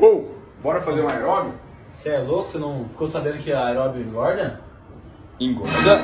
Ou, bora fazer um aeróbio? Você é louco? Você não ficou sabendo que a aeróbio engorda? Engorda.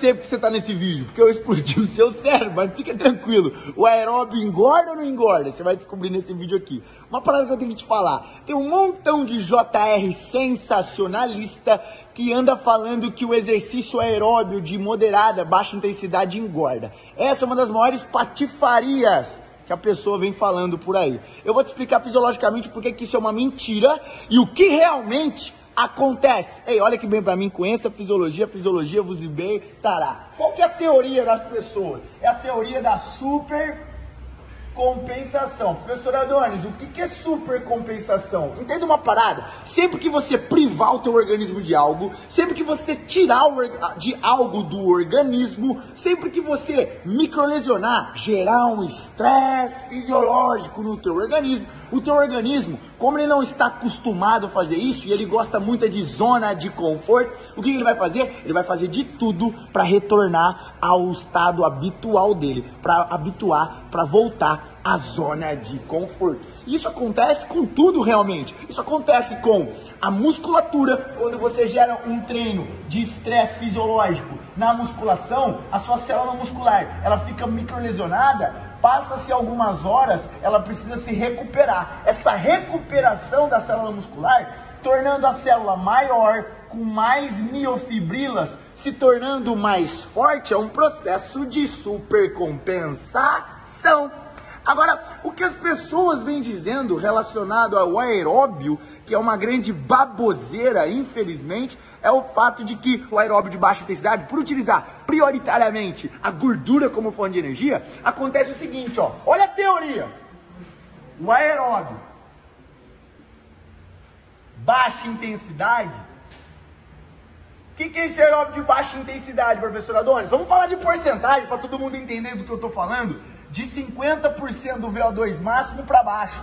Sei porque você tá nesse vídeo, porque eu explodi o seu cérebro, mas fica tranquilo. O aeróbio engorda ou não engorda? Você vai descobrir nesse vídeo aqui. Uma parada que eu tenho que te falar. Tem um montão de JR sensacionalista que anda falando que o exercício aeróbio de moderada, baixa intensidade engorda. Essa é uma das maiores patifarias que a pessoa vem falando por aí. Eu vou te explicar fisiologicamente por que isso é uma mentira e o que realmente acontece. Ei, olha que bem para mim, conheça a fisiologia, fisiologia vos libertará. Qual que é a teoria das pessoas? É a teoria da super compensação. Professor Adonis, o que, que é supercompensação? Entenda uma parada. Sempre que você privar o teu organismo de algo, sempre que você tirar de algo do organismo, sempre que você microlesionar, gerar um estresse fisiológico no teu organismo, o teu organismo, como ele não está acostumado a fazer isso e ele gosta muito de zona de conforto, o que ele vai fazer? Ele vai fazer de tudo para retornar ao estado habitual dele, para habituar, para voltar à zona de conforto. Isso acontece com tudo realmente. Isso acontece com a musculatura, quando você gera um treino de estresse fisiológico na musculação, a sua célula muscular, ela fica microlesionada, passa-se algumas horas, ela precisa se recuperar. Essa recuperação da célula muscular, tornando a célula maior, com mais miofibrilas, se tornando mais forte, é um processo de supercompensação. Agora, o que as pessoas vêm dizendo relacionado ao aeróbio, que é uma grande baboseira, infelizmente, é o fato de que o aeróbio de baixa intensidade, por utilizar prioritariamente a gordura como fonte de energia, acontece o seguinte, ó. Olha a teoria. O aeróbio baixa intensidade. O que, que é esse aeróbio de baixa intensidade, professor Adonis? Vamos falar de porcentagem para todo mundo entender do que eu estou falando. De 50% do VO2 máximo para baixo.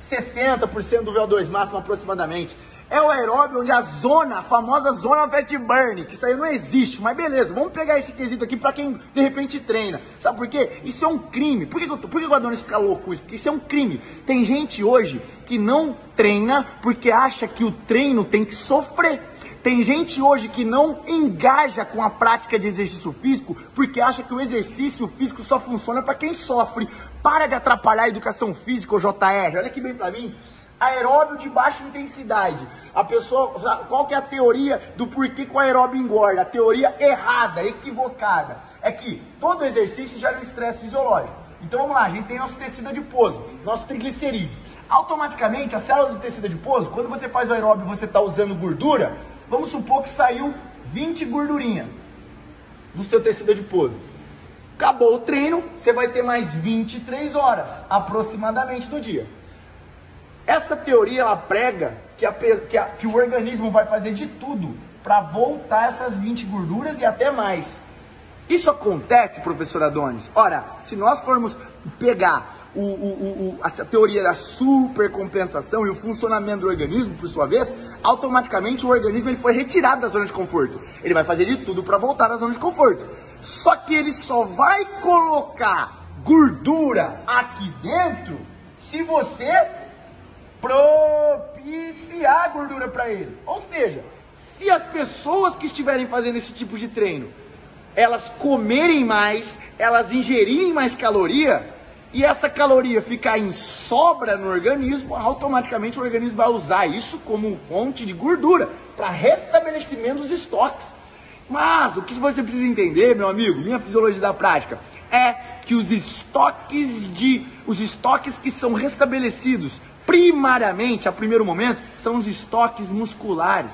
60% do VO2 máximo aproximadamente. É o aeróbio onde a zona, a famosa zona fat burn, que isso aí não existe, mas beleza, vamos pegar esse quesito aqui para quem de repente treina. Sabe por quê? Isso é um crime. Por que, por que o Adonis fica louco isso? Porque isso é um crime. Tem gente hoje que não treina porque acha que o treino tem que sofrer. Tem gente hoje que não engaja com a prática de exercício físico porque acha que o exercício físico só funciona para quem sofre. Para de atrapalhar a educação física, JR. Olha aqui bem para mim aeróbio de baixa intensidade. A pessoa, qual que é a teoria do porquê que o aeróbio engorda? A teoria errada, equivocada. É que todo exercício gera um estresse fisiológico. Então vamos lá, a gente tem nosso tecido adiposo, nosso triglicerídeo. Automaticamente, a célula do tecido adiposo, quando você faz o aeróbio e você está usando gordura, vamos supor que saiu 20 gordurinha do seu tecido adiposo. Acabou o treino, você vai ter mais 23 horas aproximadamente no dia. Essa teoria ela prega que, a, que, a, que o organismo vai fazer de tudo para voltar essas 20 gorduras e até mais. Isso acontece, professor Adonis? Ora, se nós formos pegar o, o, o, teoria da supercompensação e o funcionamento do organismo, por sua vez, automaticamente o organismo ele foi retirado da zona de conforto. Ele vai fazer de tudo para voltar à zona de conforto. Só que ele só vai colocar gordura aqui dentro se você propiciar gordura para ele. Ou seja, se as pessoas que estiverem fazendo esse tipo de treino, elas comerem mais, elas ingerirem mais caloria, e essa caloria ficar em sobra no organismo, automaticamente o organismo vai usar isso como fonte de gordura para restabelecimento dos estoques. Mas o que você precisa entender, meu amigo, minha fisiologia da prática, é que os estoques de os estoques que são restabelecidos primariamente, a primeiro momento, são os estoques musculares.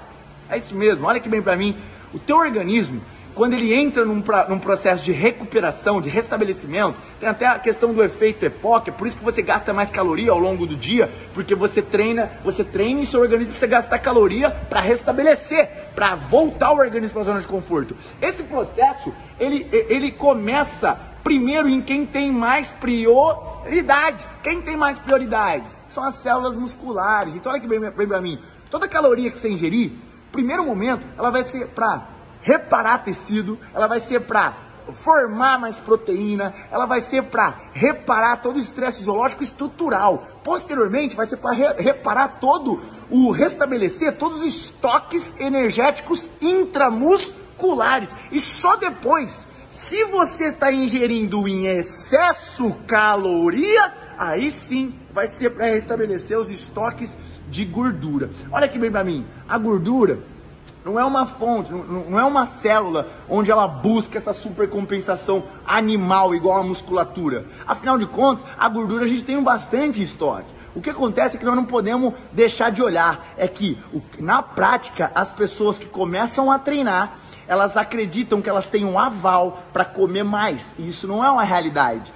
É isso mesmo, olha que bem para mim. O teu organismo, quando ele entra num, num, processo de recuperação, de restabelecimento, tem até a questão do efeito EPOC, é por isso que você gasta mais caloria ao longo do dia, porque você treina, você treina e seu organismo precisa gastar caloria para restabelecer, para voltar o organismo para a zona de conforto. Esse processo, ele, ele começa primeiro em quem tem mais prioridade. Quem tem mais prioridade? São as células musculares. Então olha que bem, bem para mim. Toda caloria que você ingerir, primeiro momento, ela vai ser para reparar tecido, ela vai ser para formar mais proteína, ela vai ser para reparar todo o estresse fisiológico estrutural. Posteriormente, vai ser para re reparar todo o restabelecer todos os estoques energéticos intramusculares. E só depois, se você está ingerindo em excesso caloria, aí sim vai ser para restabelecer os estoques de gordura. Olha aqui bem para mim, a gordura não é uma fonte, não, é uma célula onde ela busca essa supercompensação animal igual a musculatura. Afinal de contas, a gordura a gente tem um bastante estoque. O que acontece é que nós não podemos deixar de olhar é que na prática as pessoas que começam a treinar, elas acreditam que elas têm um aval para comer mais. E isso não é uma realidade.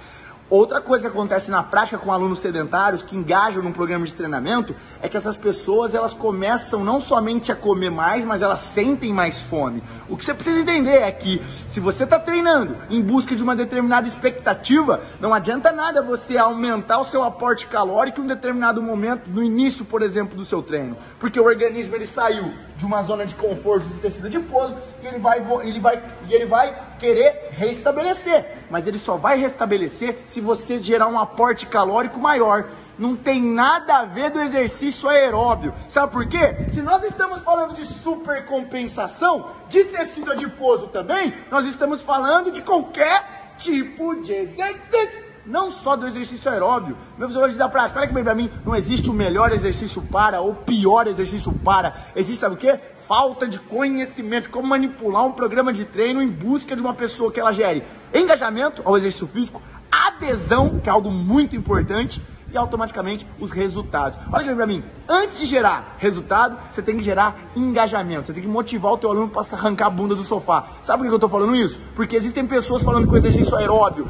Outra coisa que acontece na prática com alunos sedentários que engajam num programa de treinamento é que essas pessoas elas começam não somente a comer mais, mas elas sentem mais fome. O que você precisa entender é que se você está treinando em busca de uma determinada expectativa, não adianta nada você aumentar o seu aporte calórico em um determinado momento, no início, por exemplo, do seu treino, porque o organismo ele saiu de uma zona de conforto de tecido adiposo e ele vai, ele vai, e ele vai querer restabelecer, mas ele só vai restabelecer se você gerar um aporte calórico maior. Não tem nada a ver do exercício aeróbio. Sabe por quê? Se nós estamos falando de supercompensação de tecido adiposo também, nós estamos falando de qualquer tipo de exercício não só do exercício aeróbio. Meu fisiologista da prática, olha que bem pra mim, não existe o melhor exercício para ou pior exercício para. Existe, sabe o quê? Falta de conhecimento, como manipular um programa de treino em busca de uma pessoa que ela gere engajamento ao exercício físico, adesão, que é algo muito importante, e automaticamente os resultados. Olha aqui mim, antes de gerar resultado, você tem que gerar engajamento, você tem que motivar o teu aluno para arrancar a bunda do sofá. Sabe por que eu tô falando isso? Porque existem pessoas falando que o exercício aeróbio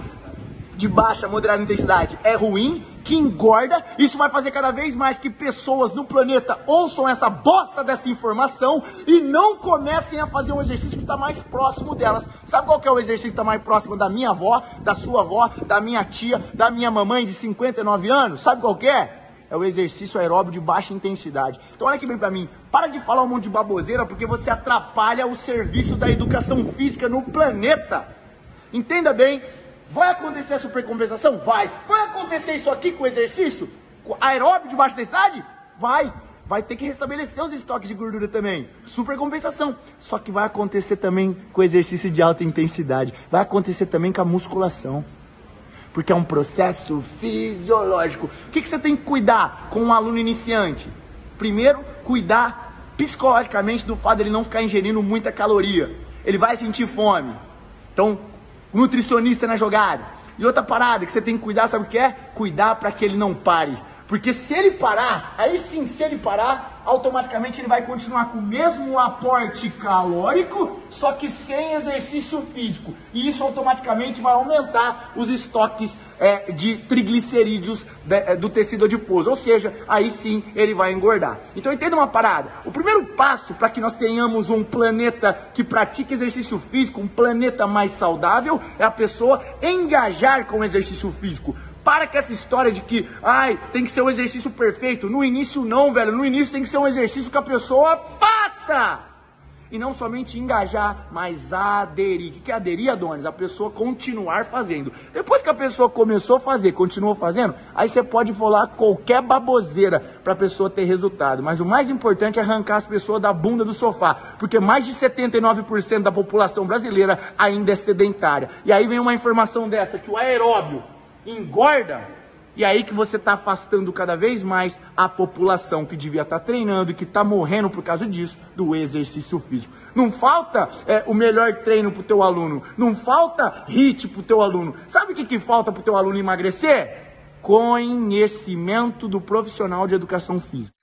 de baixa, moderada intensidade é ruim, que engorda. Isso vai fazer cada vez mais que pessoas no planeta ouçam essa bosta dessa informação e não comecem a fazer um exercício que está mais próximo delas. Sabe qual que é o exercício que está mais próximo da minha avó, da sua avó, da minha tia, da minha mamãe de 59 anos? Sabe qual que é? É o exercício aeróbio de baixa intensidade. Então olha aqui bem para mim, para de falar um monte de baboseira porque você atrapalha o serviço da educação física no planeta. Entenda bem Vai acontecer a supercompensação? Vai. Vai acontecer isso aqui com o exercício? Aeróbio de baixa densidade? Vai. Vai ter que restabelecer os estoques de gordura também. Supercompensação. Só que vai acontecer também com o exercício de alta intensidade. Vai acontecer também com a musculação. Porque é um processo fisiológico. O que, que você tem que cuidar com um aluno iniciante? Primeiro, cuidar psicologicamente do fato de ele não ficar ingerindo muita caloria. Ele vai sentir fome. Então, nutricionista na jogada. E outra parada que você tem que cuidar, sabe o que é? Cuidar para que ele não pare. Porque se ele parar, aí sim, se ele parar, automaticamente ele vai continuar com o mesmo aporte calórico, só que sem exercício físico. E isso automaticamente vai aumentar os estoques é, de triglicerídeos de, é, do tecido adiposo. Ou seja, aí sim ele vai engordar. Então entenda uma parada. O primeiro passo para que nós tenhamos um planeta que pratique exercício físico, um planeta mais saudável, é a pessoa engajar com o exercício físico. Para com essa história de que, ai, tem que ser um exercício perfeito. No início não, velho. No início tem que ser um exercício que a pessoa faça. E não somente engajar, mas aderir. O que é aderir, Adonis? A pessoa continuar fazendo. Depois que a pessoa começou a fazer, continuou fazendo, aí você pode falar qualquer baboseira para a pessoa ter resultado. Mas o mais importante é arrancar as pessoas da bunda do sofá. Porque mais de 79% da população brasileira ainda é sedentária. E aí vem uma informação dessa, que o aeróbio engorda, e aí que você está afastando cada vez mais a população que devia estar tá treinando e que está morrendo por causa disso, do exercício físico. Não falta é, o melhor treino para o teu aluno, não falta HIT para o teu aluno. Sabe o que, que falta para o teu aluno emagrecer? Conhecimento do profissional de educação física.